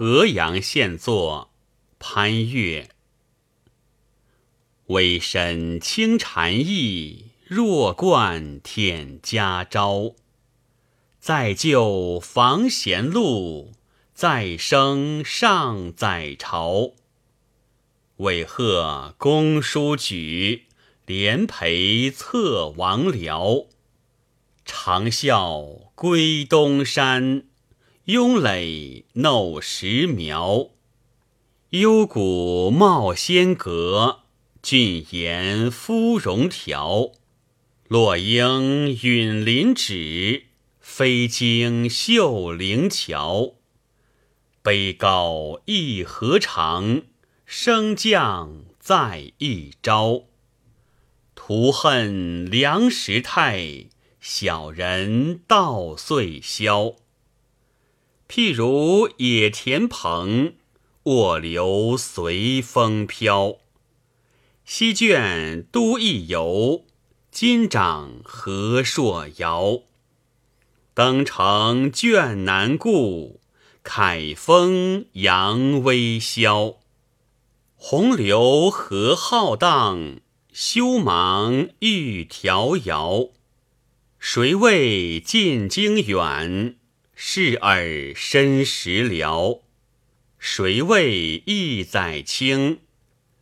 河阳县作，潘岳。微身轻蝉翼，弱冠舔家招。再就房贤路，再生上宰朝。为贺公叔举，连陪策王僚。长啸归东山，拥垒弄石苗。幽谷冒仙阁，峻岩芙蓉条。落英允林沚，飞经秀灵桥。悲高一河长，升降在一朝。徒恨梁时泰，小人道岁消。譬如野田蓬，卧流随风飘。西卷都邑游，今长何朔遥。登城卷南顾，凯风扬威霄。洪流何浩荡，修芒欲迢遥。谁谓进京远？视尔身时辽，谁谓一载轻？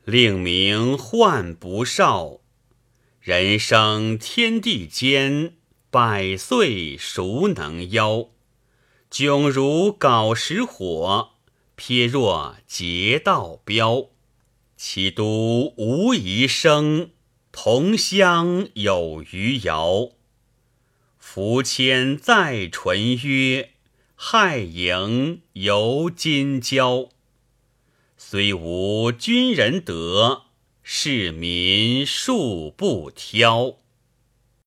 令名唤不少。人生天地间，百岁孰能邀？迥如皋石火，瞥若捷道标。其都无遗生，同乡有余姚。夫谦再淳曰：“害盈犹今交。”虽无军人德，是民数不挑。